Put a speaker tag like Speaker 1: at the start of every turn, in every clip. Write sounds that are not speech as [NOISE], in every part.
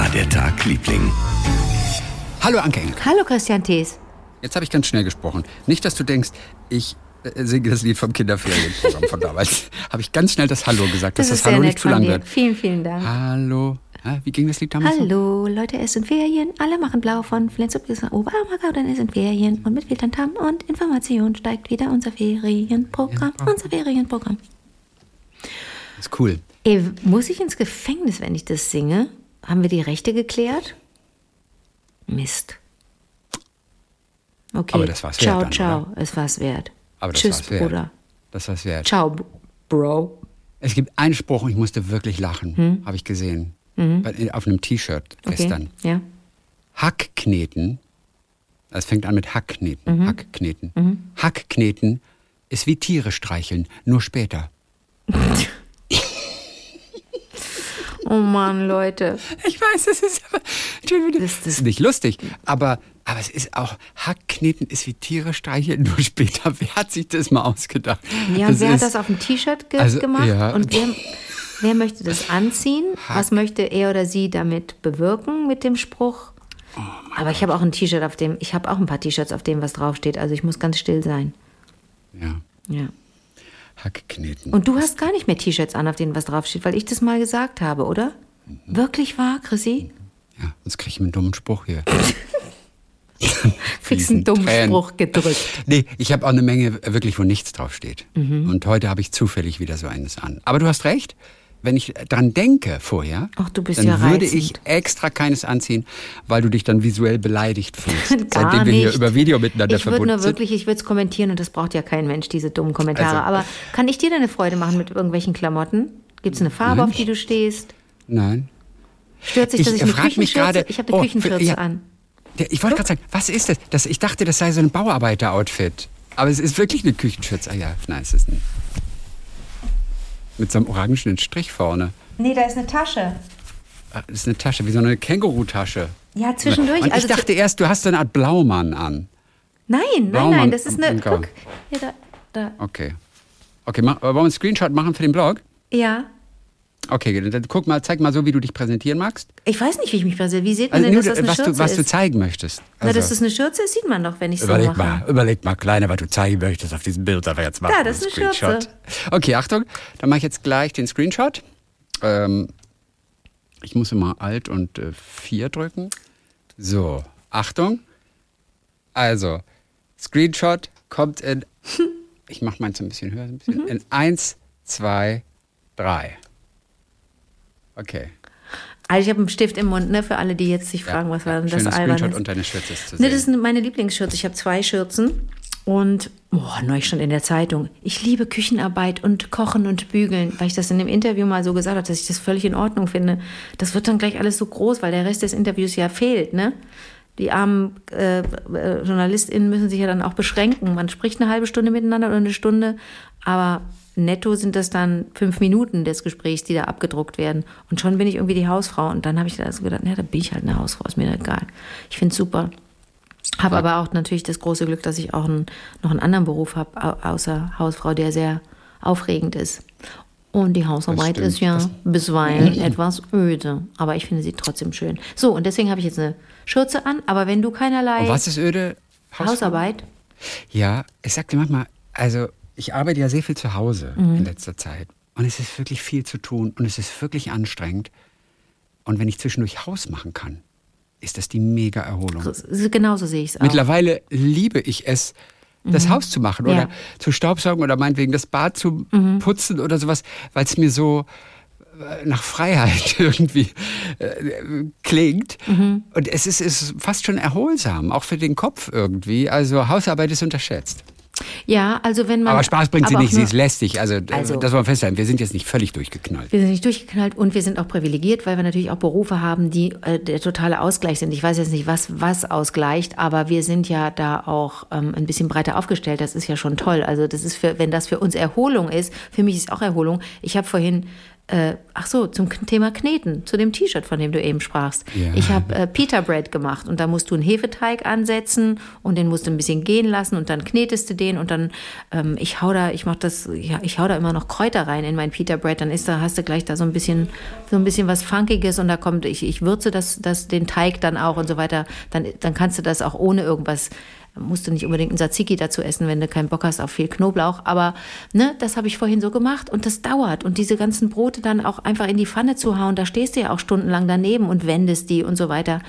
Speaker 1: war der Tag, Liebling?
Speaker 2: Hallo Anke Engelke.
Speaker 3: Hallo Christian Thees.
Speaker 2: Jetzt habe ich ganz schnell gesprochen. Nicht, dass du denkst, ich äh, singe das Lied vom Kinderferienprogramm von damals. [LAUGHS] habe ich ganz schnell das Hallo gesagt, dass das,
Speaker 3: ist sehr
Speaker 2: Hallo nicht zu lang wird.
Speaker 3: Vielen, vielen Dank.
Speaker 2: Hallo. Hä, Wie ging das Lied damals? so?
Speaker 3: Hallo, Leute, es sind Ferien. Alle machen blau von Flensburg bis nach Oberammergau, denn es sind Ferien. Und mit viel Tantam und Information steigt wieder unser Ferienprogramm.
Speaker 2: Ja.
Speaker 3: Unser Ferienprogramm.
Speaker 2: Das ist cool.
Speaker 3: Ey, muss ich ins Gefängnis, wenn ich das singe? Haben wir die Rechte geklärt? Mist. Okay.
Speaker 2: Aber das war's wert
Speaker 3: Ciao,
Speaker 2: dann,
Speaker 3: ciao.
Speaker 2: oder?
Speaker 3: Es war's wert.
Speaker 2: Aber das
Speaker 3: Tschüss,
Speaker 2: war's wert.
Speaker 3: Bruder.
Speaker 2: Das war's wert.
Speaker 3: Ciao, Bro.
Speaker 2: Es gibt einen Spruch und ich musste wirklich lachen. Habe ich gesehen. Bei- Auf einem T-Shirt
Speaker 3: Okay.
Speaker 2: gestern.
Speaker 3: Ja.
Speaker 2: Hackkneten. Das fängt an mit Hackkneten. Hackkneten. Hackkneten ist wie Tiere streicheln, nur später.
Speaker 3: Oh Mann, Leute.
Speaker 2: Ich weiß, es ist aber
Speaker 3: Das-
Speaker 2: ist nicht lustig, aber, aber es ist auch Hackkneten ist wie Tiere streicheln, nur später. [LAUGHS] Wer hat sich das mal ausgedacht?
Speaker 3: Ja, und
Speaker 2: Das
Speaker 3: wer hat
Speaker 2: ist-
Speaker 3: das auf dem T-Shirt ge
Speaker 2: Also,
Speaker 3: gemacht?
Speaker 2: ja.
Speaker 3: Und wer, wer möchte das anziehen?
Speaker 2: Hack.
Speaker 3: Was möchte er oder sie damit bewirken mit dem Spruch?
Speaker 2: Oh
Speaker 3: Aber ich habe auch ein T-Shirt, auf dem, ich habe auch ein paar T-Shirts, auf dem was draufsteht. Also ich muss ganz still sein.
Speaker 2: Ja,
Speaker 3: Ja.
Speaker 2: Hackkneten.
Speaker 3: Und du hast gar nicht mehr T-Shirts an, auf denen was draufsteht, weil ich das mal gesagt habe, oder?
Speaker 2: Mhm.
Speaker 3: Wirklich wahr, Chrissy?
Speaker 2: ja, sonst kriege ich einen dummen Spruch hier. [LAUGHS]
Speaker 3: Fix einen dummen
Speaker 2: Tränen.
Speaker 3: Spruch gedrückt. [LAUGHS]
Speaker 2: Nee, ich habe auch eine Menge wirklich, wo nichts draufsteht.
Speaker 3: Mhm.
Speaker 2: Und heute habe ich zufällig wieder so eines an. Aber du hast recht. Wenn ich dran denke vorher,
Speaker 3: Ach,
Speaker 2: dann
Speaker 3: ja
Speaker 2: würde ich extra keines anziehen, weil du dich dann visuell beleidigt fühlst. [LAUGHS]
Speaker 3: Gar
Speaker 2: seitdem wir hier
Speaker 3: nicht.
Speaker 2: über Video miteinander
Speaker 3: Ich würde
Speaker 2: verbunden
Speaker 3: nur
Speaker 2: sind.
Speaker 3: wirklich, ich würde es kommentieren und das braucht ja kein Mensch, diese dummen Kommentare.
Speaker 2: Also-
Speaker 3: Aber kann ich dir denn eine Freude machen mit irgendwelchen Klamotten? Gibt es eine Farbe,
Speaker 2: Nein.
Speaker 3: auf die du stehst?
Speaker 2: Nein.
Speaker 3: Stört sich, dass ich,
Speaker 2: Ich
Speaker 3: eine
Speaker 2: mich gerade-
Speaker 3: ich habe eine
Speaker 2: oh,
Speaker 3: Küchenschürze
Speaker 2: ja.
Speaker 3: an.
Speaker 2: Ich wollte gerade sagen, was ist das? das? Ich dachte, das sei so ein Bauarbeiter-Outfit. Aber es ist wirklich eine Küchenschürze. Ah ja, nein, es ist ein. Mit so einem orangenen Strich vorne.
Speaker 3: Nee, da ist eine Tasche.
Speaker 2: Ah, Das ist eine Tasche, wie so eine Känguru-Tasche.
Speaker 3: Ja, zwischendurch.
Speaker 2: Und ich
Speaker 3: also zu-
Speaker 2: dachte erst, du hast so eine Art Blaumann an.
Speaker 3: nein, nein,
Speaker 2: Blaumann
Speaker 3: nein, das ist eine. Guck, hier, da, da.
Speaker 2: Okay. Okay, mach, wollen wir einen Screenshot machen für den Blog?
Speaker 3: Ja.
Speaker 2: Okay, dann guck mal, zeig mal so, wie du dich präsentieren magst.
Speaker 3: Ich weiß nicht, wie ich mich präsentiere. Wie sieht man
Speaker 2: Also
Speaker 3: denn, dass das eine
Speaker 2: was,
Speaker 3: Schürze
Speaker 2: du, was du
Speaker 3: ist?
Speaker 2: zeigen möchtest.
Speaker 3: Na,
Speaker 2: Also,
Speaker 3: dass das eine Schürze ist, sieht man doch, wenn ich so
Speaker 2: überleg
Speaker 3: mache.
Speaker 2: mal, überleg mal, Kleiner, was du zeigen möchtest auf diesem Bild, aber jetzt machen wir
Speaker 3: das ist eine
Speaker 2: Screenshot.
Speaker 3: Schürze.
Speaker 2: Okay, Achtung, dann mache ich jetzt gleich den Screenshot. Ähm, ich muss immer Alt und äh, 4 drücken. So, Achtung. Also, Screenshot kommt in, [LAUGHS] ich mache meins ein bisschen höher, ein
Speaker 3: Mhm.
Speaker 2: bisschen, in 1, 2, 3. Okay.
Speaker 3: Also ich habe einen Stift im Mund, ne, für alle, die jetzt sich fragen, was war denn das albern
Speaker 2: Screenshot
Speaker 3: ist.
Speaker 2: und deine Schürze ist zu sehen.
Speaker 3: Ne, das ist meine Lieblingsschürze. Ich habe zwei Schürzen. Und, boah, neulich stand in der Zeitung, ich liebe Küchenarbeit und Kochen und Bügeln, weil ich das in dem Interview mal so gesagt habe, dass ich das völlig in Ordnung finde. Das wird dann gleich alles so groß, weil der Rest des Interviews ja fehlt, ne? Die armen äh, äh, JournalistInnen müssen sich ja dann auch beschränken. Man spricht eine halbe Stunde miteinander oder eine Stunde, aber netto sind das dann fünf Minuten des Gesprächs, die da abgedruckt werden. Und schon bin ich irgendwie die Hausfrau. Und dann habe ich also gedacht, ja, da bin ich halt eine Hausfrau, ist mir egal. Ich finde es super. Habe aber auch natürlich das große Glück, dass ich auch einen, noch einen anderen Beruf habe, au- außer Hausfrau, der sehr aufregend ist. Und die Hausarbeit ist ja bisweilen etwas öde, aber ich finde sie trotzdem schön. So, und deswegen habe ich jetzt eine Schürze an, aber wenn du keinerlei
Speaker 2: Und was ist öde? Hausfrau?
Speaker 3: Hausarbeit,
Speaker 2: Ja, ich sag dir manchmal, also ich arbeite ja sehr viel zu Hause
Speaker 3: Mhm.
Speaker 2: in letzter Zeit. Und es ist wirklich viel zu tun und es ist wirklich anstrengend. Und wenn ich zwischendurch Haus machen kann, ist das die mega Erholung.
Speaker 3: genauso sehe ich es auch.
Speaker 2: Mittlerweile liebe ich es, das Haus zu machen
Speaker 3: Ja.
Speaker 2: oder zu staubsaugen oder meinetwegen das Bad zu putzen oder sowas, weil es mir so äh, nach Freiheit [LAUGHS] irgendwie äh, klingt. Und es ist, ist fast schon erholsam, auch für den Kopf irgendwie. Also Hausarbeit ist unterschätzt.
Speaker 3: Ja, also wenn man.
Speaker 2: Aber Spaß bringt sie
Speaker 3: aber auch
Speaker 2: nicht, sie
Speaker 3: nur-
Speaker 2: ist lästig. Also, äh,
Speaker 3: Also-
Speaker 2: das wollen wir festhalten. Wir sind jetzt nicht völlig durchgeknallt.
Speaker 3: Wir sind nicht durchgeknallt und wir sind auch privilegiert, weil wir natürlich auch Berufe haben, die äh, der totale Ausgleich sind. Ich weiß jetzt nicht, was was ausgleicht, aber wir sind ja da auch ähm, ein bisschen breiter aufgestellt. Das ist ja schon toll. Also das ist für, wenn das für uns Erholung ist, für mich ist auch Erholung. Ich habe vorhin äh, ach so, zum Thema Kneten, zu dem T-Shirt, von dem du eben sprachst. Ja. Ich habe äh, Pita Bread gemacht und da musst du einen Hefeteig ansetzen und den musst du ein bisschen gehen lassen und dann knetest du den und dann, ähm, ich hau da, ich mach das, ja, ich hau da immer noch Kräuter rein in mein Pita Bread, dann ist da, hast du gleich da so ein bisschen, so ein bisschen was Funkiges und da kommt, ich, ich würze das, das, den Teig dann auch und so weiter, dann, dann kannst du das auch ohne irgendwas musst du nicht unbedingt ein Tzatziki dazu essen, wenn du keinen Bock hast auf viel Knoblauch. Aber ne, das habe ich vorhin so gemacht und das dauert. Und diese ganzen Brote dann auch einfach in die Pfanne zu hauen, da stehst du ja auch stundenlang daneben und wendest die und so weiter.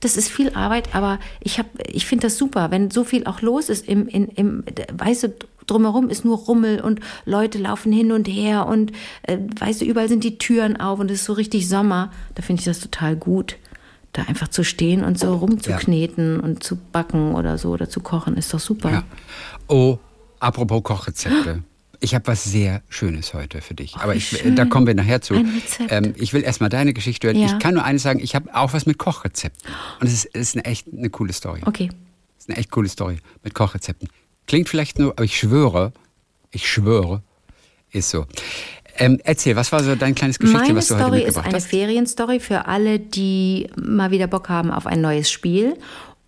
Speaker 3: Das ist viel Arbeit, aber ich, ich finde das super, wenn so viel auch los ist im, im, im weißt drumherum ist nur Rummel und Leute laufen hin und her und äh, weißt du, überall sind die Türen auf und es ist so richtig Sommer. Da finde ich das total gut da einfach zu stehen und so rumzukneten ja. und zu backen oder so oder zu kochen, ist doch super. Ja.
Speaker 2: Oh, apropos Kochrezepte. Ich habe was sehr Schönes heute für dich. Oh, Aber ich, da kommen wir nachher zu. Ähm, ich will erstmal deine Geschichte hören. Ja. Ich kann nur eines sagen, ich habe auch was mit Kochrezepten. Und es ist, es ist eine echt eine coole Story.
Speaker 3: Okay.
Speaker 2: Es ist eine echt coole Story mit Kochrezepten. Klingt vielleicht nur, aber ich schwöre, ich schwöre, ist so. Ähm, erzähl, was war so dein kleines Geschichtchen,
Speaker 3: Meine
Speaker 2: was du
Speaker 3: Story
Speaker 2: heute mitgebracht
Speaker 3: ist eine
Speaker 2: hast?
Speaker 3: Ferienstory für alle, die mal wieder Bock haben auf ein neues Spiel.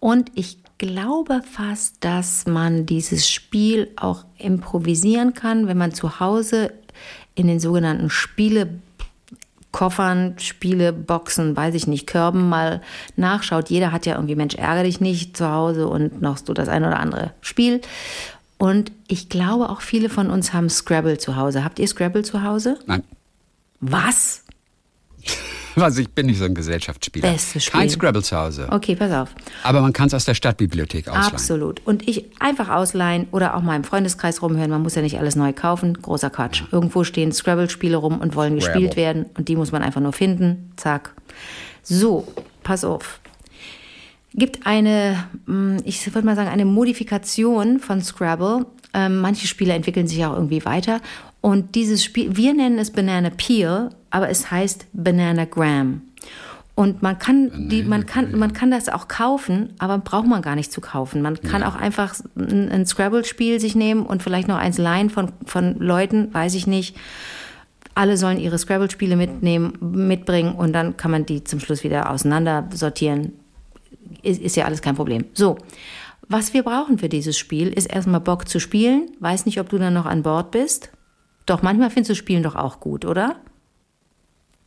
Speaker 3: Und ich glaube fast, dass man dieses Spiel auch improvisieren kann, wenn man zu Hause in den sogenannten Spiele Koffern, Spiele, Boxen, weiß ich nicht, Körben mal nachschaut. Jeder hat ja irgendwie Mensch ärgere dich nicht zu Hause und noch so das ein oder andere Spiel. Und ich glaube, auch viele von uns haben Scrabble zu Hause. Habt ihr Scrabble zu Hause?
Speaker 2: Nein.
Speaker 3: Was? [LAUGHS]
Speaker 2: Also ich bin nicht so ein Gesellschaftsspieler.
Speaker 3: Bestes Spiel.
Speaker 2: Kein Scrabble zu Hause.
Speaker 3: Okay, pass auf.
Speaker 2: Aber man kann es aus der Stadtbibliothek ausleihen.
Speaker 3: Absolut. Und ich einfach ausleihen oder auch mal im Freundeskreis rumhören. Man muss ja nicht alles neu kaufen. Großer Quatsch. Irgendwo stehen Scrabble-Spiele rum und wollen Scrabble. gespielt werden. Und die muss man einfach nur finden. Zack. So, pass auf gibt eine, mm, ich würde mal sagen, eine Modifikation von Scrabble. Ähm, manche Spiele entwickeln sich auch irgendwie weiter. Und dieses Spiel, wir nennen es Banana Peel, aber es heißt Banana Gram. Und man kann, die, man kann, man kann das auch kaufen, aber braucht man gar nicht zu kaufen. Man kann ja. auch einfach ein, ein Scrabble-Spiel sich nehmen und vielleicht noch eins leihen von, von Leuten, weiß ich nicht. Alle sollen ihre Scrabble-Spiele mitnehmen, mitbringen und dann kann man die zum Schluss wieder auseinander sortieren ist, ist ja alles kein Problem. So, was wir brauchen für dieses Spiel, ist erstmal Bock zu spielen. Weiß nicht, ob du dann noch an Bord bist. Doch, manchmal findest du Spielen doch auch gut, oder?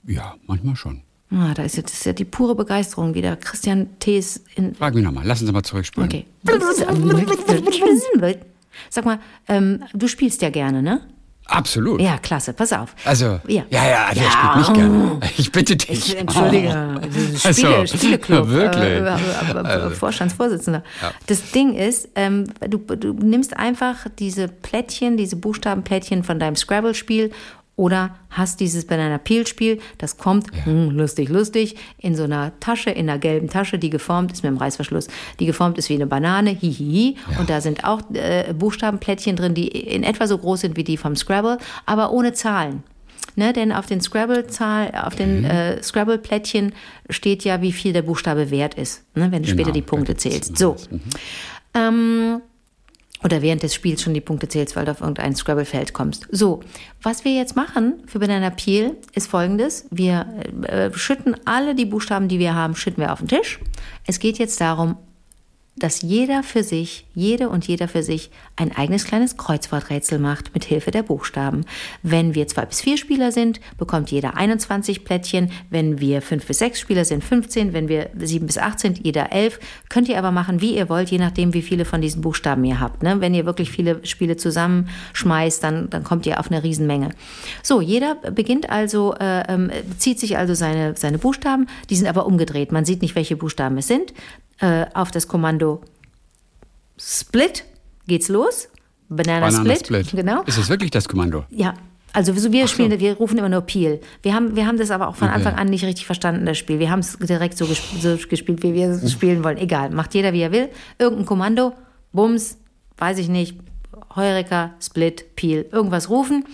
Speaker 2: Ja, manchmal schon.
Speaker 3: Ah, da ist, jetzt, das ist ja die pure Begeisterung wieder. Christian Thees in.
Speaker 2: Frag mich nochmal, lass uns mal zurückspulen. Okay.
Speaker 3: Sag mal, ähm, du spielst ja gerne, ne?
Speaker 2: Absolut.
Speaker 3: Ja, klasse, pass auf.
Speaker 2: Also, ja, ja, ja der ja. spielt nicht gerne. Ich bitte dich.
Speaker 3: Ich, Entschuldige, oh. Spiele, also, Spieleclub. [LAUGHS]
Speaker 2: Wirklich. Äh,
Speaker 3: also. Vorstandsvorsitzender. Ja. Das Ding ist, ähm, du, du nimmst einfach diese Plättchen, diese Buchstabenplättchen von deinem Scrabble-Spiel oder hast dieses Banana Peel Spiel, das kommt, ja. hm, lustig, lustig, in so einer Tasche, in einer gelben Tasche, die geformt ist mit dem Reißverschluss, die geformt ist wie eine Banane, hihihi. Ja. Und da sind auch äh, Buchstabenplättchen drin, die in etwa so groß sind wie die vom Scrabble, aber ohne Zahlen. Ne, denn auf den Scrabble-Zahl, auf den mhm. äh, Scrabble-Plättchen steht ja, wie viel der Buchstabe wert ist, ne, wenn du genau, später die Punkte zählst. So. Mhm. Ähm, oder während des Spiels schon die Punkte zählst, weil du auf irgendein Scrabble-Feld kommst. So, was wir jetzt machen für Banana Peel ist folgendes. Wir äh, schütten alle die Buchstaben, die wir haben, schütten wir auf den Tisch. Es geht jetzt darum, dass jeder für sich, jede und jeder für sich ein eigenes kleines Kreuzworträtsel macht mit Hilfe der Buchstaben. Wenn wir zwei bis vier Spieler sind, bekommt jeder 21 Plättchen. Wenn wir fünf bis sechs Spieler sind, 15. Wenn wir sieben bis acht sind, jeder elf. Könnt ihr aber machen, wie ihr wollt, je nachdem, wie viele von diesen Buchstaben ihr habt. Ne? Wenn ihr wirklich viele Spiele zusammenschmeißt, dann, dann kommt ihr auf eine Riesenmenge. So, jeder beginnt also, äh, äh, zieht sich also seine, seine Buchstaben. Die sind aber umgedreht. Man sieht nicht, welche Buchstaben es sind äh, auf das Kommando Split geht's los. Banana,
Speaker 2: Banana
Speaker 3: Split.
Speaker 2: Split. Genau. Ist es wirklich das Kommando?
Speaker 3: Ja. Also wir spielen, so. wir rufen immer nur Peel. Wir haben, wir haben das aber auch von okay. Anfang an nicht richtig verstanden, das Spiel. Wir haben es direkt so, gesp so gespielt, wie wir es spielen wollen. Egal, macht jeder, wie er will. Irgendein Kommando, Bums, weiß ich nicht, Heureka, Split, Peel, irgendwas rufen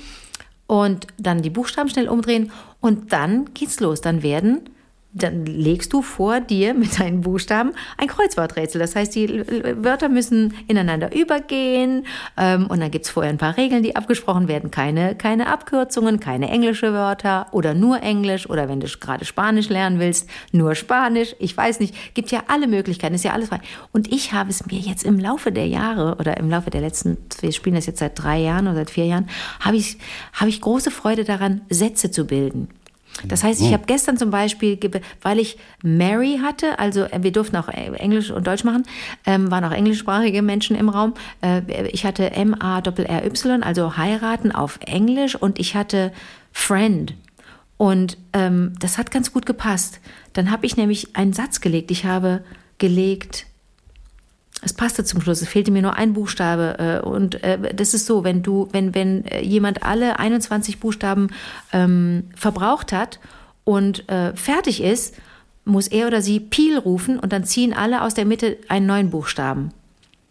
Speaker 3: und dann die Buchstaben schnell umdrehen und dann geht's los. Dann werden dann legst du vor dir mit deinen Buchstaben ein Kreuzworträtsel. Das heißt, die Wörter müssen ineinander übergehen ähm, und dann gibt's vorher ein paar Regeln, die abgesprochen werden. Keine, keine Abkürzungen, keine englische Wörter oder nur Englisch oder wenn du gerade Spanisch lernen willst, nur Spanisch. Ich weiß nicht, gibt ja alle Möglichkeiten, ist ja alles frei. Und ich habe es mir jetzt im Laufe der Jahre oder im Laufe der letzten, wir spielen das jetzt seit drei Jahren oder seit vier Jahren, habe ich, habe ich große Freude daran, Sätze zu bilden. Das heißt, ich oh. habe gestern zum Beispiel, weil ich Mary hatte, also äh, wir durften auch äh, Englisch und Deutsch machen, ähm, waren auch englischsprachige Menschen im Raum. Äh, ich hatte M-A-R-Y, also heiraten auf Englisch und ich hatte Friend. Und ähm, das hat ganz gut gepasst. Dann habe ich nämlich einen Satz gelegt. Ich habe gelegt, es passte zum Schluss, es fehlte mir nur ein Buchstabe. Äh, und äh, das ist so, wenn du, wenn, wenn äh, jemand alle 21 Buchstaben ähm, verbraucht hat und äh, fertig ist, muss er oder sie Peel rufen und dann ziehen alle aus der Mitte einen neuen Buchstaben.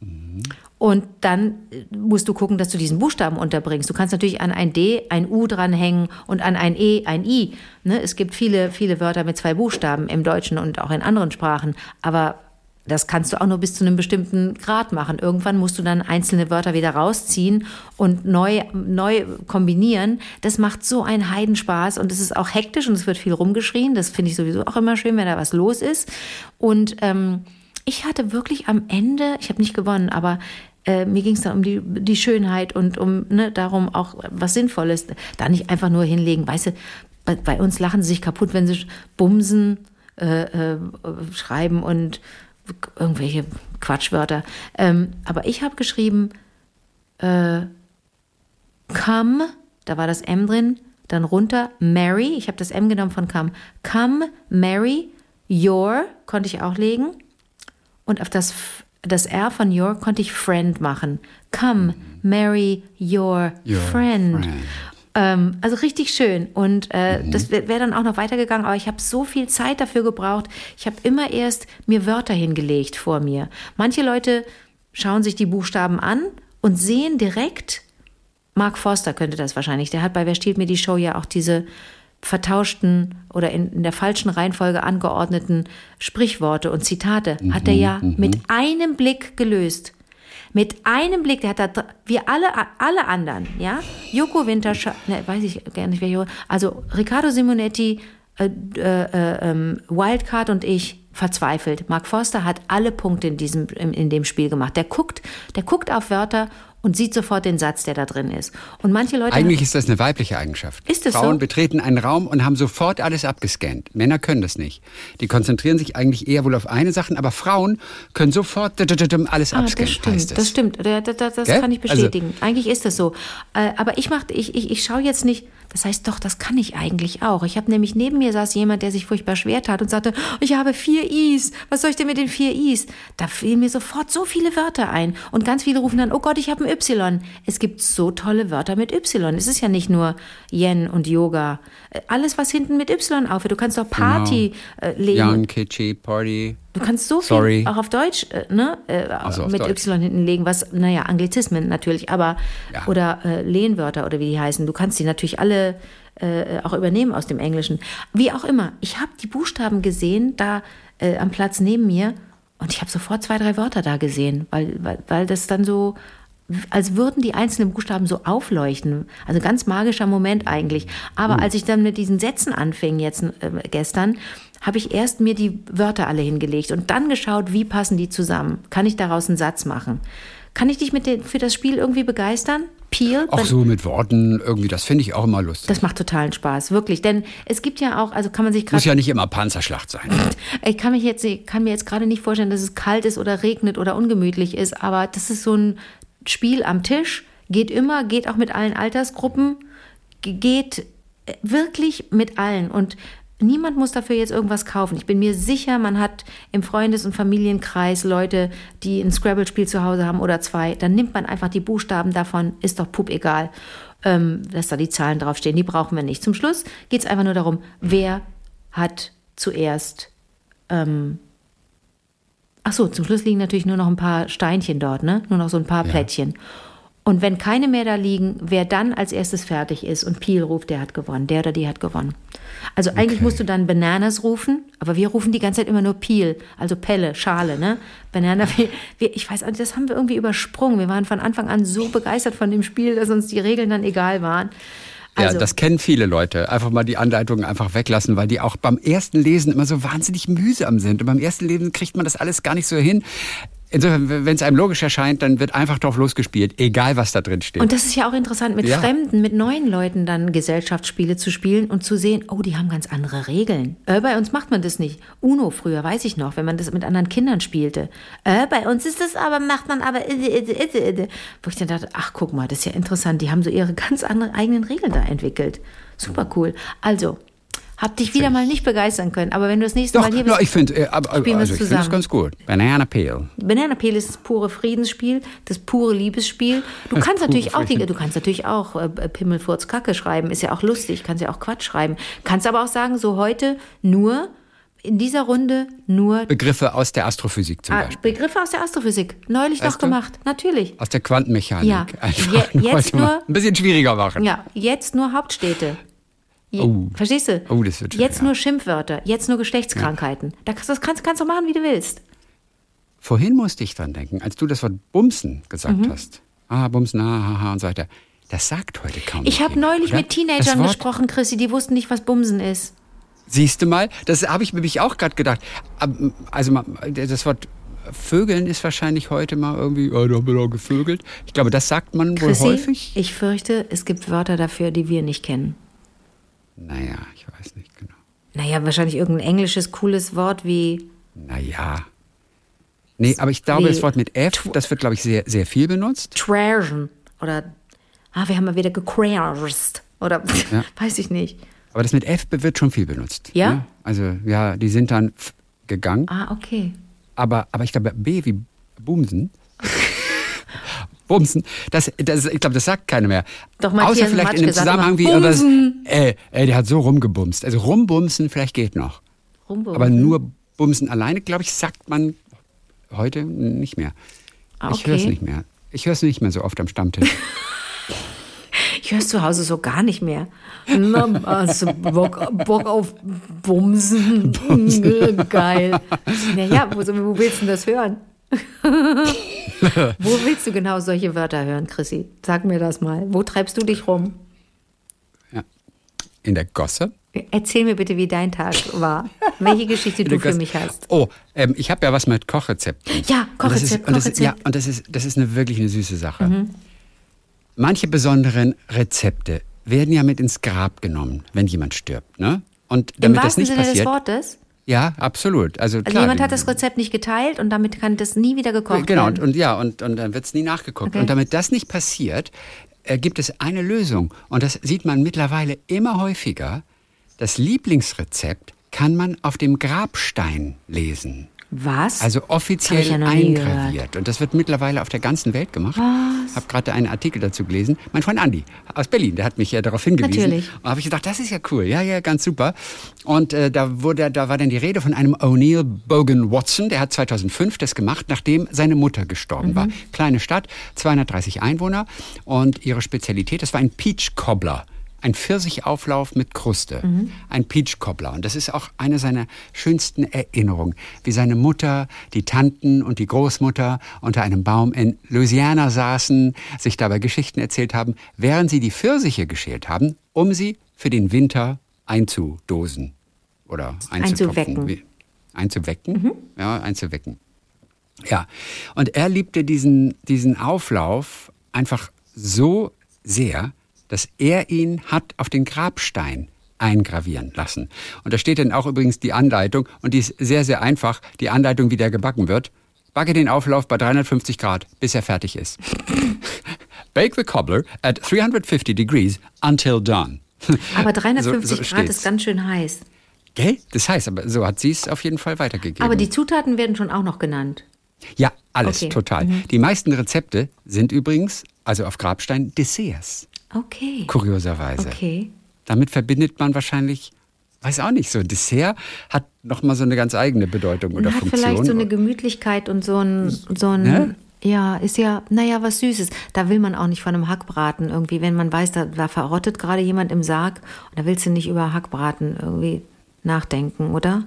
Speaker 3: Mhm. Und dann musst du gucken, dass du diesen Buchstaben unterbringst. Du kannst natürlich an ein D ein U dranhängen und an ein E ein I. Ne? Es gibt viele, viele Wörter mit zwei Buchstaben im Deutschen und auch in anderen Sprachen. Aber das kannst du auch nur bis zu einem bestimmten Grad machen. Irgendwann musst du dann einzelne Wörter wieder rausziehen und neu, neu kombinieren. Das macht so einen Heidenspaß und es ist auch hektisch und es wird viel rumgeschrien. Das finde ich sowieso auch immer schön, wenn da was los ist. Und ähm, ich hatte wirklich am Ende, ich habe nicht gewonnen, aber äh, mir ging es dann um die, die Schönheit und um ne, darum auch was Sinnvolles. Da nicht einfach nur hinlegen. Weißt du, bei, bei uns lachen sie sich kaputt, wenn sie bumsen, äh, äh, schreiben und irgendwelche Quatschwörter. Ähm, aber ich habe geschrieben, äh, come, da war das M drin, dann runter, marry, ich habe das M genommen von come, come, marry, your, konnte ich auch legen. Und auf das, das R von your konnte ich friend machen. Come, marry your, your friend. friend. Ähm, also richtig schön. Und äh, mhm. das wäre wär dann auch noch weitergegangen, aber ich habe so viel Zeit dafür gebraucht. Ich habe immer erst mir Wörter hingelegt vor mir. Manche Leute schauen sich die Buchstaben an und sehen direkt, Mark Forster könnte das wahrscheinlich, der hat bei Wer stiehlt mir die Show ja auch diese vertauschten oder in, in der falschen Reihenfolge angeordneten Sprichworte und Zitate, mhm, hat er ja mhm. mit einem Blick gelöst. Mit einem Blick, der hat da, wir alle, alle anderen, ja, Joko Winterscheid, ne, weiß ich gar nicht, wer also Riccardo Simonetti, äh, äh, äh, Wildcard und ich verzweifelt. Mark Forster hat alle Punkte in diesem, in, in dem Spiel gemacht. Der guckt, der guckt auf Wörter und sieht sofort den Satz, der da drin ist. Und manche Leute.
Speaker 2: Eigentlich ist das eine weibliche Eigenschaft.
Speaker 3: Ist es
Speaker 2: Frauen
Speaker 3: so?
Speaker 2: betreten einen Raum und haben sofort alles abgescannt. Männer können das nicht. Die konzentrieren sich eigentlich eher wohl auf eine Sache, aber Frauen können sofort alles
Speaker 3: ah,
Speaker 2: abscannen.
Speaker 3: Das stimmt, das stimmt. Das, das, kann ich also bestätigen. Also, eigentlich ist das so. Äh, aber ich mach, ich, ich, ich schaue jetzt nicht. Das heißt doch, das kann ich eigentlich auch. Ich habe nämlich neben mir saß jemand, der sich furchtbar schwer tat und sagte, ich habe vier Is. Was soll ich denn mit den vier Is? Da fielen mir sofort so viele Wörter ein. Und ganz viele rufen dann, oh Gott, ich habe ein Y. Es gibt so tolle Wörter mit Y. Es ist ja nicht nur Yen und Yoga. Äh, alles, was hinten mit Y aufhört. Du kannst doch Party genau. äh, legen.
Speaker 2: Young, kitschy, Party.
Speaker 3: Du kannst so viel Sorry. auch auf Deutsch äh, ne, äh, so, mit Deutsch. Y hinten legen, was, naja, Anglizismen natürlich, aber ja. oder äh, Lehnwörter oder wie die heißen. Du kannst die natürlich alle äh, auch übernehmen aus dem Englischen. Wie auch immer. Ich habe die Buchstaben gesehen, da äh, am Platz neben mir, und ich habe sofort zwei, drei Wörter da gesehen, weil, weil, weil das dann so als würden die einzelnen Buchstaben so aufleuchten. Also ganz magischer Moment eigentlich. Aber mhm. als ich dann mit diesen Sätzen anfing jetzt äh, gestern, habe ich erst mir die Wörter alle hingelegt und dann geschaut, wie passen die zusammen. Kann ich daraus einen Satz machen? Kann ich dich mit den, für das Spiel irgendwie begeistern? Peel?
Speaker 2: Auch so mit Worten irgendwie, das finde ich auch immer lustig.
Speaker 3: Das macht totalen Spaß, wirklich. Denn es gibt ja auch, also kann man sich gerade.
Speaker 2: Muss ja nicht immer Panzerschlacht sein. [LAUGHS]
Speaker 3: ich kann, mich jetzt, kann mir jetzt gerade nicht vorstellen, dass es kalt ist oder regnet oder ungemütlich ist, aber das ist so ein Spiel am Tisch, geht immer, geht auch mit allen Altersgruppen, geht wirklich mit allen. Und Niemand muss dafür jetzt irgendwas kaufen. Ich bin mir sicher, man hat im Freundes- und Familienkreis Leute, die ein Scrabble-Spiel zu Hause haben oder zwei. Dann nimmt man einfach die Buchstaben davon, ist doch pup egal, ähm, dass da die Zahlen draufstehen. Die brauchen wir nicht. Zum Schluss geht es einfach nur darum, wer hat zuerst. Ähm, Ach so, zum Schluss liegen natürlich nur noch ein paar Steinchen dort, ne? Nur noch so ein paar ja. Plättchen. Und wenn keine mehr da liegen, wer dann als erstes fertig ist und Peel ruft, der hat gewonnen, der oder die hat gewonnen. Also eigentlich
Speaker 2: Okay.
Speaker 3: musst du dann Bananas rufen, aber wir rufen die ganze Zeit immer nur Peel, also Pelle, Schale, ne? Banana, wir, wir, ich weiß, das haben wir irgendwie übersprungen. Wir waren von Anfang an so begeistert von dem Spiel, dass uns die Regeln dann egal waren. Also,
Speaker 2: ja, das kennen viele Leute. Einfach mal die Anleitungen einfach weglassen, weil die auch beim ersten Lesen immer so wahnsinnig mühsam sind. Und beim ersten Lesen kriegt man das alles gar nicht so hin. Insofern, wenn es einem logisch erscheint, dann wird einfach drauf losgespielt, egal was da drin steht.
Speaker 3: Und das ist ja auch interessant, mit
Speaker 2: Ja.
Speaker 3: Fremden, mit neuen Leuten dann Gesellschaftsspiele zu spielen und zu sehen, oh, die haben ganz andere Regeln. Äh, bei uns macht man das nicht. Uno früher, weiß ich noch, wenn man das mit anderen Kindern spielte. Äh, bei uns ist das aber, macht man aber, äh, äh, äh, wo ich dann dachte, ach, guck mal, das ist ja interessant. Die haben so ihre [LAUGHS] ganz anderen eigenen Regeln da entwickelt. Super cool. Also, hab dich wieder mal nicht begeistern können, aber wenn du das nächste
Speaker 2: Doch,
Speaker 3: Mal hier bist,
Speaker 2: ich finde äh,
Speaker 3: wir
Speaker 2: also ich finde es ganz gut. Banana Peel.
Speaker 3: Banana Peel ist das pure Friedensspiel, das pure Liebesspiel. Du kannst
Speaker 2: pure
Speaker 3: natürlich auch die, du kannst natürlich auch äh, Pimmel, Furz, Kacke schreiben, ist ja auch lustig, kannst ja auch Quatsch schreiben. Kannst aber auch sagen, so heute nur in dieser Runde nur
Speaker 2: Begriffe aus der Astrophysik zum
Speaker 3: ah,
Speaker 2: Beispiel.
Speaker 3: Begriffe aus der Astrophysik. Neulich doch gemacht, natürlich.
Speaker 2: Aus der Quantenmechanik.
Speaker 3: Ja. [LAUGHS]
Speaker 2: Einfach
Speaker 3: Je- jetzt nur-
Speaker 2: ein bisschen schwieriger machen.
Speaker 3: Ja, jetzt nur Hauptstädte. Je,
Speaker 2: Oh.
Speaker 3: Verstehst du?
Speaker 2: Oh, das wird schwer,
Speaker 3: Jetzt nur Schimpfwörter, jetzt nur Geschlechtskrankheiten. Da kannst, das kannst, kannst du machen, wie du willst.
Speaker 2: Vorhin musste ich dran denken, als du das Wort Bumsen gesagt
Speaker 3: Mhm.
Speaker 2: hast. Ah, Bumsen, ah, ha, ha und so weiter. Das sagt heute kaum
Speaker 3: Ich habe neulich
Speaker 2: oder?
Speaker 3: mit Teenagern gesprochen, Chrissy, die wussten nicht, was Bumsen ist.
Speaker 2: Siehst du mal, das habe ich mich auch gerade gedacht. Also das Wort Vögeln ist wahrscheinlich heute mal irgendwie, oh, da haben wir doch gevögelt. Ich glaube, das sagt man wohl
Speaker 3: Chrissy,
Speaker 2: häufig.
Speaker 3: ich fürchte, es gibt Wörter dafür, die wir nicht kennen.
Speaker 2: Naja, ich weiß nicht genau.
Speaker 3: Naja, wahrscheinlich irgendein englisches, cooles Wort wie
Speaker 2: Naja. Nee, aber ich glaube, das Wort mit F, das wird, glaube ich, sehr, sehr viel benutzt.
Speaker 3: Trashen oder ah, wir haben mal wieder gecrashed oder
Speaker 2: Ja. [LAUGHS]
Speaker 3: weiß ich nicht.
Speaker 2: Aber das mit F wird schon viel benutzt.
Speaker 3: Ja?
Speaker 2: ne? Also, ja, die sind dann gegangen.
Speaker 3: Ah, okay.
Speaker 2: Aber, aber ich glaube, B wie Bumsen. [LAUGHS] Bumsen, das, das, ich glaube, das sagt keiner mehr.
Speaker 3: Doch, Matthias
Speaker 2: Außer vielleicht
Speaker 3: Matsch
Speaker 2: in dem
Speaker 3: gesagt
Speaker 2: Zusammenhang wie,
Speaker 3: Bumsen.
Speaker 2: äh, äh, der hat so rumgebumst. Also rumbumsen vielleicht geht noch.
Speaker 3: Rumbumsen.
Speaker 2: Aber nur Bumsen alleine, glaube ich, sagt man heute nicht mehr.
Speaker 3: Ah,
Speaker 2: Ich höre es
Speaker 3: okay.
Speaker 2: nicht mehr. Ich höre es nicht mehr so oft am Stammtisch. [LAUGHS] [LAUGHS]
Speaker 3: Ich höre es zu Hause so gar nicht mehr. Also Bock, Bock auf Bumsen. [LAUGHS] Geil. Naja, wo, wo willst du denn das hören? [LAUGHS] wo willst du genau solche Wörter hören, Chrissy? Sag mir das mal. Wo treibst du dich rum?
Speaker 2: ja. In der Gosse.
Speaker 3: Erzähl mir bitte, wie dein Tag war. Welche Geschichte du
Speaker 2: der
Speaker 3: für mich hast.
Speaker 2: Oh, ähm, ich habe ja was mit Kochrezepten.
Speaker 3: Ja,
Speaker 2: Und das ist-
Speaker 3: Kochrezept,
Speaker 2: und das ist, Ja,
Speaker 3: Kochrezept.
Speaker 2: und das ist, das ist eine wirklich eine süße Sache.
Speaker 3: Mhm.
Speaker 2: Manche besonderen Rezepte werden ja mit ins Grab genommen, wenn jemand stirbt. Ne? Und
Speaker 3: Im
Speaker 2: damit das
Speaker 3: wahrsten
Speaker 2: nicht
Speaker 3: Sinne des
Speaker 2: passiert.
Speaker 3: Wortes.
Speaker 2: Ja, absolut. Also,
Speaker 3: Also
Speaker 2: klar,
Speaker 3: jemand hat das Rezept nicht geteilt und damit kann das nie wieder gekocht
Speaker 2: Genau, und,
Speaker 3: werden.
Speaker 2: und ja, und, und dann wird es nie nachgeguckt.
Speaker 3: Okay.
Speaker 2: Und damit das nicht passiert, äh, gibt es eine Lösung. Und das sieht man mittlerweile immer häufiger. Das Lieblingsrezept kann man auf dem Grabstein lesen.
Speaker 3: Was?
Speaker 2: Also offiziell
Speaker 3: ja
Speaker 2: eingraviert. Und das wird mittlerweile auf der ganzen Welt gemacht. Ich habe gerade einen Artikel dazu gelesen. Mein Freund Andi aus Berlin, der hat mich ja darauf hingewiesen.
Speaker 3: Natürlich.
Speaker 2: Und habe ich gedacht, das ist ja cool. Ja, ja, ganz super. Und äh, da, wurde, da war dann die Rede von einem O'Neill Bogan Watson. Der hat 2005 das gemacht, nachdem seine Mutter gestorben war. Kleine Stadt, 230 Einwohner. Und ihre Spezialität, das war ein Peach Cobbler. Ein Pfirsichauflauf mit Kruste. Ein Peach Cobbler. Und das ist auch eine seiner schönsten Erinnerungen. Wie seine Mutter, die Tanten und die Großmutter unter einem Baum in Louisiana saßen, sich dabei Geschichten erzählt haben, während sie die Pfirsiche geschält haben, um sie für den Winter einzudosen. Oder einzutopfen.
Speaker 3: Einzuwecken.
Speaker 2: Einzuwecken? Ja, einzuwecken. Ja, und er liebte diesen, diesen Auflauf einfach so sehr, dass er ihn hat auf den Grabstein eingravieren lassen. Und da steht dann auch übrigens die Anleitung, und die ist sehr, sehr einfach, die Anleitung, wie der gebacken wird. Backe den Auflauf bei 350 Grad, bis er fertig ist. [LAUGHS] Bake the cobbler at 350 degrees until done. [LAUGHS]
Speaker 3: Aber 350
Speaker 2: So- so
Speaker 3: Grad
Speaker 2: steht's.
Speaker 3: ist ganz schön heiß.
Speaker 2: Gell? Das heißt, aber so hat sie es auf jeden Fall weitergegeben.
Speaker 3: Aber die Zutaten werden schon auch noch genannt.
Speaker 2: Ja, alles,
Speaker 3: Okay. Mhm.
Speaker 2: total. Die meisten Rezepte sind übrigens, also auf Grabstein, Desserts,
Speaker 3: Okay.
Speaker 2: kurioserweise.
Speaker 3: Okay.
Speaker 2: Damit verbindet man wahrscheinlich, weiß auch nicht, so ein Dessert hat nochmal so eine ganz eigene Bedeutung oder
Speaker 3: hat
Speaker 2: Funktion.
Speaker 3: vielleicht so eine Gemütlichkeit und so ein, so ein
Speaker 2: Ne?
Speaker 3: Ja, ist ja, naja, was Süßes. Da will man auch nicht von einem Hackbraten irgendwie, wenn man weiß, da, da verrottet gerade jemand im Sarg, und da willst du nicht über Hackbraten irgendwie nachdenken, oder?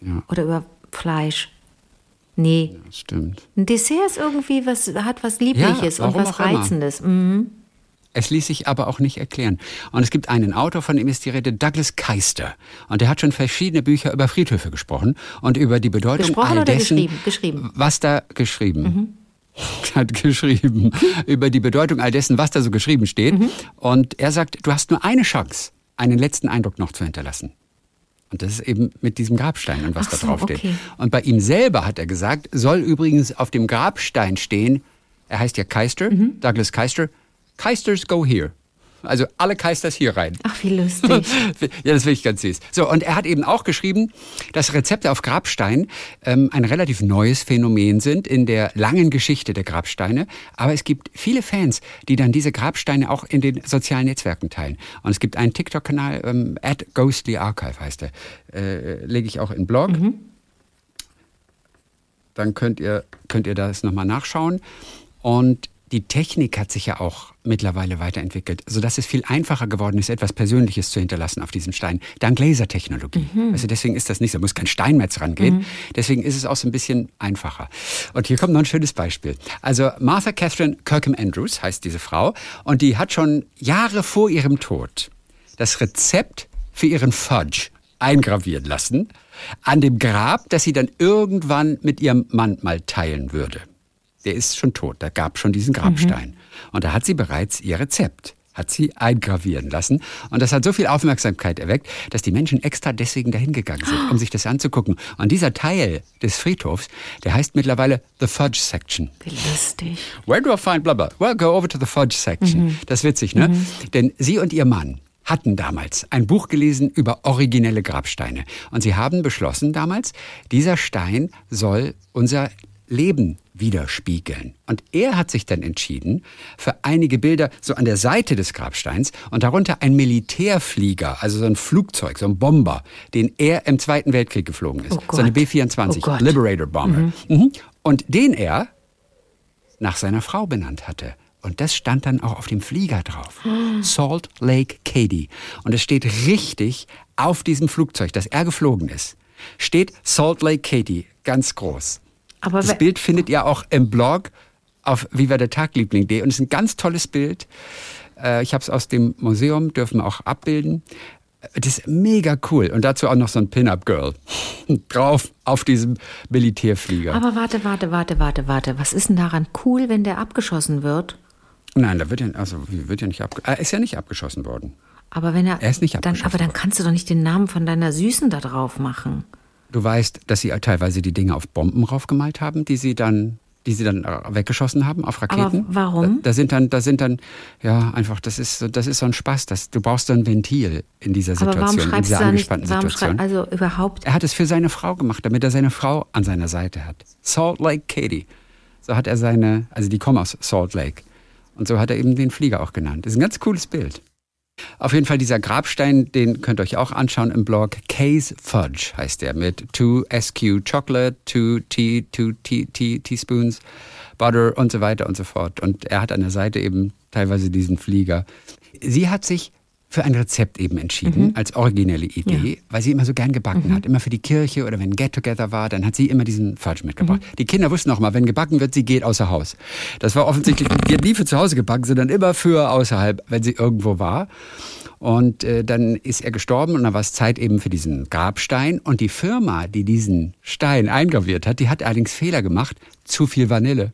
Speaker 2: Ja.
Speaker 3: Oder über Fleisch. Nee.
Speaker 2: Ja, stimmt.
Speaker 3: Ein Dessert ist irgendwie was, hat was Liebliches
Speaker 2: Ja,
Speaker 3: und was. Reizendes. Mhm.
Speaker 2: Es ließ sich aber auch nicht erklären. Und es gibt einen Autor, von dem ist die Rede, Douglas Keister. Und der hat schon verschiedene Bücher über Friedhöfe gesprochen und über die Bedeutung
Speaker 3: Gesprochen
Speaker 2: all dessen,
Speaker 3: geschrieben? Geschrieben.
Speaker 2: was da geschrieben. [LAUGHS] Hat geschrieben über die Bedeutung all dessen, was da so geschrieben steht. Und er sagt, du hast nur eine Chance, einen letzten Eindruck noch zu hinterlassen. Und das ist eben mit diesem Grabstein und was
Speaker 3: Ach
Speaker 2: da
Speaker 3: so,
Speaker 2: drauf steht.
Speaker 3: okay.
Speaker 2: Und bei ihm selber hat er gesagt, soll übrigens auf dem Grabstein stehen, er heißt ja Keister,
Speaker 3: Mhm.
Speaker 2: Douglas Keister, Keisters go here. Also alle Keisters hier rein.
Speaker 3: Ach, wie lustig. [LAUGHS]
Speaker 2: Ja, das finde ich ganz süß. So, und er hat eben auch geschrieben, dass Rezepte auf Grabstein ähm, ein relativ neues Phänomen sind in der langen Geschichte der Grabsteine. Aber es gibt viele Fans, die dann diese Grabsteine auch in den sozialen Netzwerken teilen. Und es gibt einen TikTok-Kanal, ähm, at Ghostly Archive heißt der. Äh, Lege ich auch in Blog. Dann könnt ihr, könnt ihr das nochmal nachschauen. Und die Technik hat sich ja auch mittlerweile weiterentwickelt, sodass es viel einfacher geworden ist, etwas Persönliches zu hinterlassen auf diesem Stein, dank Lasertechnologie. Also deswegen ist das nicht, da muss kein Steinmetz rangehen. Deswegen ist es auch so ein bisschen einfacher. Und hier kommt noch ein schönes Beispiel. Also Martha Catherine Kirkham Andrews heißt diese Frau und die hat schon Jahre vor ihrem Tod das Rezept für ihren Fudge eingravieren lassen an dem Grab, das sie dann irgendwann mit ihrem Mann mal teilen würde. Der ist schon tot, da gab schon diesen Grabstein. Und da hat sie bereits ihr Rezept, hat sie eingravieren lassen. Und das hat so viel Aufmerksamkeit erweckt, dass die Menschen extra deswegen dahin gegangen sind, um sich das anzugucken. Und dieser Teil des Friedhofs, der heißt mittlerweile The Fudge Section.
Speaker 3: Wie lustig.
Speaker 2: Where do I find blah blah? Well, go over to the fudge section. Das ist witzig, ne? Denn sie und ihr Mann hatten damals ein Buch gelesen über originelle Grabsteine. Und sie haben beschlossen damals, dieser Stein soll unser Leben widerspiegeln. Und er hat sich dann entschieden für einige Bilder so an der Seite des Grabsteins und darunter ein Militärflieger, also so ein Flugzeug, so ein Bomber, den er im Zweiten Weltkrieg geflogen ist.
Speaker 3: Oh
Speaker 2: so eine
Speaker 3: Gott.
Speaker 2: B-24,
Speaker 3: Oh.
Speaker 2: Liberator Bomber. Mhm. Und den er nach seiner Frau benannt hatte. Und das stand dann auch auf dem Flieger drauf. [GASPS] Salt Lake Katy. Und es steht richtig auf diesem Flugzeug, das er geflogen ist, steht Salt Lake Katy ganz groß.
Speaker 3: Aber
Speaker 2: das Bild findet ihr auch im Blog auf Viva der Tagliebling.de und es ist ein ganz tolles Bild. Äh, Ich habe es aus dem Museum, dürfen wir auch abbilden. Das ist mega cool. Und dazu auch noch so ein Pin-Up-Girl [LAUGHS] drauf auf diesem Militärflieger.
Speaker 3: Aber warte, warte, warte, warte, warte. Was ist denn daran cool, wenn der abgeschossen wird?
Speaker 2: Nein, da wird ja, also, wird ja nicht abge er ist ja nicht abgeschossen worden.
Speaker 3: Aber wenn er.
Speaker 2: Er ist nicht
Speaker 3: dann,
Speaker 2: abgeschossen
Speaker 3: Aber dann kannst du doch nicht den Namen von deiner Süßen da drauf machen.
Speaker 2: Du weißt, dass sie teilweise die Dinge auf Bomben raufgemalt haben, die sie dann, die sie dann äh, weggeschossen haben auf Raketen.
Speaker 3: warum?
Speaker 2: Da, da sind dann, da sind dann, ja, einfach, das ist, so- das ist so ein Spaß. Das, du brauchst so ein Ventil in dieser
Speaker 3: Aber
Speaker 2: Situation,
Speaker 3: warum
Speaker 2: in dieser
Speaker 3: da nicht.
Speaker 2: angespannten
Speaker 3: Warum
Speaker 2: Situation.
Speaker 3: also überhaupt.
Speaker 2: Er hat es für seine Frau gemacht, damit er seine Frau an seiner Seite hat. Salt Lake Katy. So hat er seine, also die kommen aus Salt Lake. Und so hat er eben den Flieger auch genannt. Das ist ein ganz cooles Bild. Auf jeden Fall dieser Grabstein, den könnt ihr euch auch anschauen im Blog. Kay's Fudge heißt der mit 2 SQ Chocolate, 2 Tea, 2 tea, tea, Teaspoons Butter und so weiter und so fort. Und er hat an der Seite eben teilweise diesen Flieger. Sie hat sich für ein Rezept eben entschieden, als originelle Idee, weil sie immer so gern gebacken hat. Immer für die Kirche oder wenn ein Get-Together war, dann hat sie immer diesen Fudge mitgebracht. Die Kinder wussten auch mal, wenn gebacken wird, sie geht außer Haus. Das war offensichtlich, die hat nie für zu Hause gebacken, sondern immer für außerhalb, wenn sie irgendwo war. Und äh, dann ist er gestorben und dann war es Zeit eben für diesen Grabstein. Und die Firma, die diesen Stein eingraviert hat, die hat allerdings Fehler gemacht. Zu viel Vanille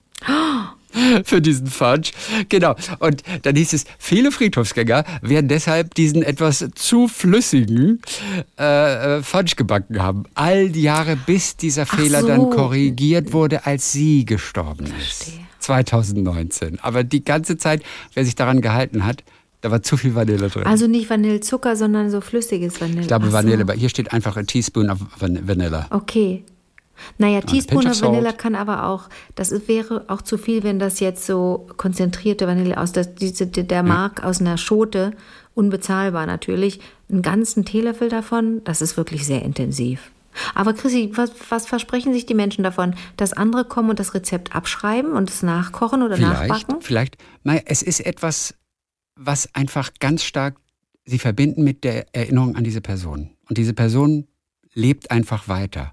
Speaker 2: [LAUGHS] für diesen Fudge. Genau. Und dann hieß es, viele Friedhofsgänger werden deshalb diesen etwas zu flüssigen äh, äh, Fudge gebacken haben. All die Jahre, bis dieser Fehler
Speaker 3: so.
Speaker 2: dann korrigiert wurde, als sie gestorben ist. 2019. Aber die ganze Zeit, wer sich daran gehalten hat, da war zu viel Vanille drin.
Speaker 3: Also nicht Vanillezucker, sondern so flüssiges Vanille.
Speaker 2: ich glaube
Speaker 3: Ach so.
Speaker 2: Vanille, aber hier steht einfach a teaspoon of Van Vanilla.
Speaker 3: Okay. Naja, Teaspoon of
Speaker 2: salt.
Speaker 3: Vanilla kann aber auch, das wäre auch zu viel, wenn das jetzt so konzentrierte Vanille aus der, diese, der Mark aus einer Schote, unbezahlbar natürlich, einen ganzen Teelöffel davon, das ist wirklich sehr intensiv. Aber Chrissy, was, was, versprechen sich die Menschen davon, dass andere kommen und das Rezept abschreiben und es nachkochen oder
Speaker 2: vielleicht,
Speaker 3: nachbacken?
Speaker 2: Vielleicht. Es ist etwas, was einfach ganz stark sie verbinden mit der Erinnerung an diese Person. Und diese Person lebt einfach weiter.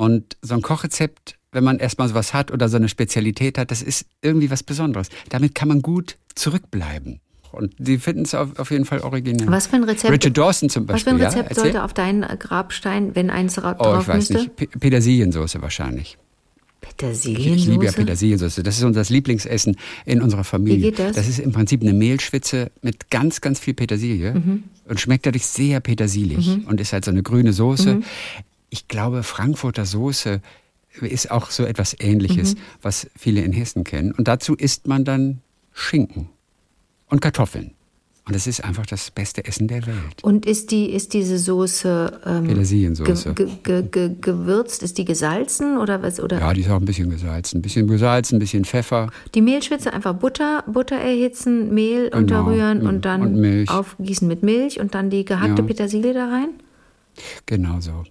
Speaker 2: Und so ein Kochrezept, wenn man erstmal sowas hat oder so eine Spezialität hat, das ist irgendwie was Besonderes. Damit kann man gut zurückbleiben. Und die finden es auf, auf, jeden Fall originell.
Speaker 3: Was für ein Rezept?
Speaker 2: Richard Dawson zum Beispiel.
Speaker 3: Was für ein Rezept ja, sollte auf deinen Grabstein, wenn eins drauf
Speaker 2: oh, ich weiß müsste? nicht. Petersiliensoße wahrscheinlich.
Speaker 3: Petersiliensoße?
Speaker 2: Ich liebe ja Petersiliensoße. Das ist unser Lieblingsessen in unserer Familie.
Speaker 3: Wie geht das?
Speaker 2: Das ist im Prinzip eine Mehlschwitze mit ganz, ganz viel Petersilie mhm. und schmeckt dadurch sehr petersiliig mhm. und ist halt so eine grüne Soße. Mhm. Ich glaube, Frankfurter Soße ist auch so etwas Ähnliches, mhm. was viele in Hessen kennen. Und dazu isst man dann Schinken und Kartoffeln. Und es ist einfach das beste Essen der Welt.
Speaker 3: Und ist, die, ist diese Soße ähm,
Speaker 2: Petersiliensoße.
Speaker 3: Ge, ge, ge, gewürzt? Ist die gesalzen oder was? Oder?
Speaker 2: Ja, die ist auch ein bisschen gesalzen. Ein bisschen gesalzen, ein bisschen Pfeffer.
Speaker 3: Die Mehlschwitze einfach Butter, Butter erhitzen, Mehl genau. unterrühren und dann und aufgießen mit Milch und dann die gehackte ja. Petersilie da rein?
Speaker 2: Genau so.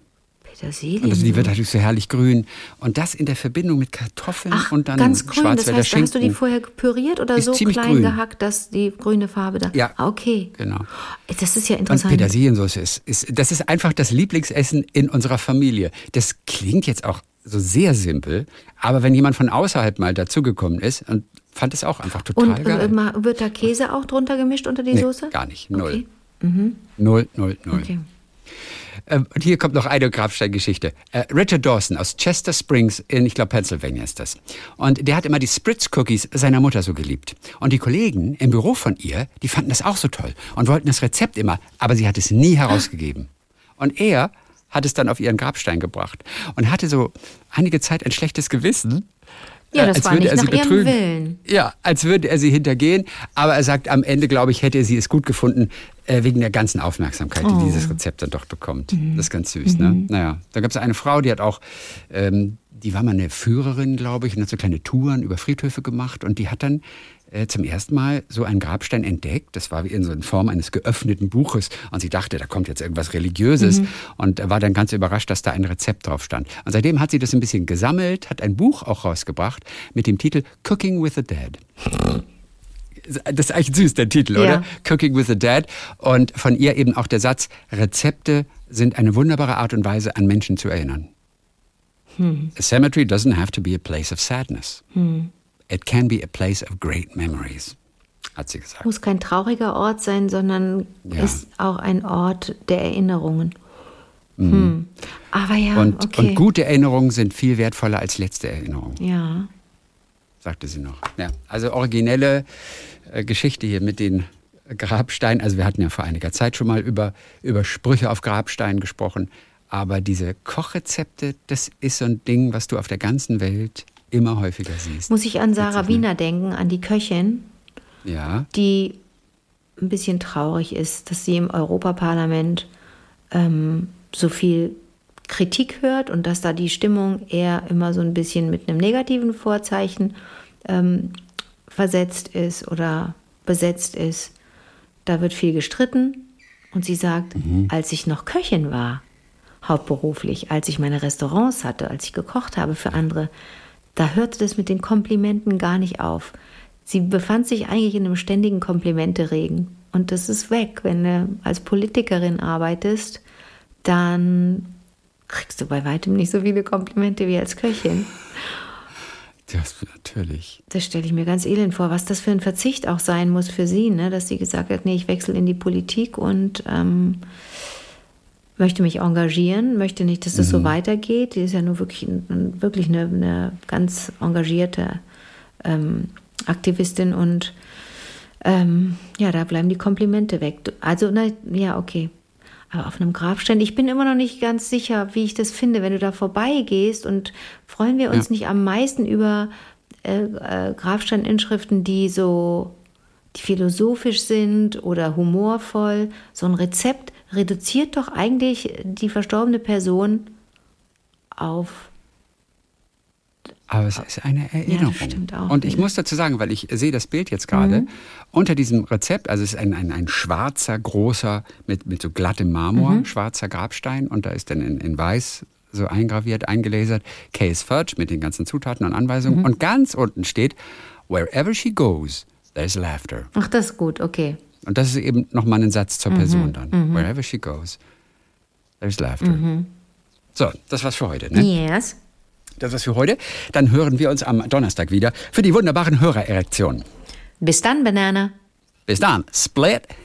Speaker 3: Petersilie.
Speaker 2: Und also die wird natürlich so herrlich grün. Und das in der Verbindung mit Kartoffeln
Speaker 3: Ach,
Speaker 2: und dann
Speaker 3: ganz grün.
Speaker 2: Schwarzwälder
Speaker 3: das heißt,
Speaker 2: Schinken.
Speaker 3: Hast du die vorher püriert oder
Speaker 2: ist
Speaker 3: so klein
Speaker 2: grün.
Speaker 3: gehackt, dass die grüne Farbe da?
Speaker 2: Ja.
Speaker 3: Ah, okay.
Speaker 2: Genau.
Speaker 3: Das ist ja interessant.
Speaker 2: Und Petersiliensauce ist, ist, das ist einfach das Lieblingsessen in unserer Familie. Das klingt jetzt auch so sehr simpel, aber wenn jemand von außerhalb mal dazugekommen ist und fand es auch einfach total
Speaker 3: und,
Speaker 2: geil.
Speaker 3: Und wird da Käse auch drunter gemischt unter die
Speaker 2: nee,
Speaker 3: Soße?
Speaker 2: gar nicht. Null.
Speaker 3: Okay. Mhm.
Speaker 2: Null, null, null.
Speaker 3: Okay.
Speaker 2: Ähm, und hier kommt noch eine Grabsteingeschichte. Äh, Richard Dawson aus Chester Springs in, ich glaube, Pennsylvania ist das. Und der hat immer die Spritz-Cookies seiner Mutter so geliebt. Und die Kollegen im Büro von ihr, die fanden das auch so toll und wollten das Rezept immer, aber sie hat es nie herausgegeben. Und er hat es dann auf ihren Grabstein gebracht und hatte so einige Zeit ein schlechtes Gewissen,
Speaker 3: ja, das
Speaker 2: als
Speaker 3: war
Speaker 2: würde
Speaker 3: nicht
Speaker 2: er sie
Speaker 3: nach ihrem
Speaker 2: betrügen.
Speaker 3: Willen.
Speaker 2: Ja, als würde er sie hintergehen. Aber er sagt, am Ende, glaube ich, hätte er sie es gut gefunden, äh, wegen der ganzen Aufmerksamkeit, die
Speaker 3: Oh.
Speaker 2: dieses Rezept dann doch bekommt. Das ist ganz süß, ne? Naja, da gab es eine Frau, die hat auch, ähm, die war mal eine Führerin, glaube ich, und hat so kleine Touren über Friedhöfe gemacht. Und die hat dann äh, zum ersten Mal so einen Grabstein entdeckt. Das war wie in so in Form eines geöffneten Buches. Und sie dachte, da kommt jetzt irgendwas Religiöses. Und war dann ganz überrascht, dass da ein Rezept drauf stand. Und seitdem hat sie das ein bisschen gesammelt, hat ein Buch auch rausgebracht mit dem Titel Cooking with the Dead. Das ist eigentlich süß, der Titel,
Speaker 3: Ja.
Speaker 2: oder? Cooking with the Dead. Und von ihr eben auch der Satz, Rezepte sind eine wunderbare Art und Weise, an Menschen zu erinnern. A cemetery doesn't have to be a place of sadness. It can be a place of great memories, hat sie gesagt.
Speaker 3: Muss kein trauriger Ort sein, sondern
Speaker 2: Ja.
Speaker 3: ist auch ein Ort der Erinnerungen. Hm. Aber ja,
Speaker 2: Und,
Speaker 3: okay.
Speaker 2: und gute Erinnerungen sind viel wertvoller als letzte Erinnerungen,
Speaker 3: Ja.
Speaker 2: sagte sie noch. Ja, also originelle äh, Geschichte hier mit den Grabsteinen. Also wir hatten ja vor einiger Zeit schon mal über, über Sprüche auf Grabsteinen gesprochen. Aber diese Kochrezepte, das ist so ein Ding, was du auf der ganzen Welt immer häufiger siehst.
Speaker 3: Muss ich an Sarah
Speaker 2: ne?
Speaker 3: Wiener denken, an die Köchin,
Speaker 2: Ja,
Speaker 3: die ein bisschen traurig ist, dass sie im Europaparlament ähm, so viel Kritik hört und dass da die Stimmung eher immer so ein bisschen mit einem negativen Vorzeichen ähm, versetzt ist oder besetzt ist. Da wird viel gestritten und sie sagt, als ich noch Köchin war, hauptberuflich, als ich meine Restaurants hatte, als ich gekocht habe für andere, da hörte das mit den Komplimenten gar nicht auf. Sie befand sich eigentlich in einem ständigen Komplimenteregen. Und das ist weg. Wenn du als Politikerin arbeitest, dann kriegst du bei weitem nicht so viele Komplimente wie als Köchin.
Speaker 2: das natürlich.
Speaker 3: Das stelle ich mir ganz elend vor, was das für ein Verzicht auch sein muss für sie, ne? dass sie gesagt hat, nee, ich wechsle in die Politik und ähm, möchte mich engagieren, möchte nicht, dass das so weitergeht. Die ist ja nur wirklich, wirklich eine, eine ganz engagierte ähm, Aktivistin und ähm, ja, da bleiben die Komplimente weg. Also, na, ja, okay. Aber auf einem Grabstein, ich bin immer noch nicht ganz sicher, wie ich das finde, wenn du da vorbeigehst und freuen wir uns
Speaker 2: Ja.
Speaker 3: nicht am meisten über äh, äh, Grabsteininschriften, die so die philosophisch sind oder humorvoll. So ein Rezept reduziert doch eigentlich die verstorbene Person auf
Speaker 2: Aber es ist eine Erinnerung.
Speaker 3: Ja, stimmt auch.
Speaker 2: Und ich muss dazu sagen, weil ich sehe das Bild jetzt gerade, mhm. unter diesem Rezept, also es ist ein, ein, ein schwarzer, großer, mit, mit so glattem Marmor, mhm. schwarzer Grabstein und da ist dann in, in weiß so eingraviert, eingelasert, Case Fudge mit den ganzen Zutaten und Anweisungen. Mhm. Und ganz unten steht, wherever she goes, there's laughter.
Speaker 3: Ach, das ist gut, okay.
Speaker 2: Und das ist eben nochmal ein Satz zur mhm. Person dann. Mhm. Wherever she goes, there's laughter. Mhm. So, das war's für heute. Ne?
Speaker 3: Yes.
Speaker 2: Das war's für heute. Dann hören wir uns am Donnerstag wieder für die wunderbaren Hörererektionen.
Speaker 3: Bis dann, Banana.
Speaker 2: Bis dann. Split.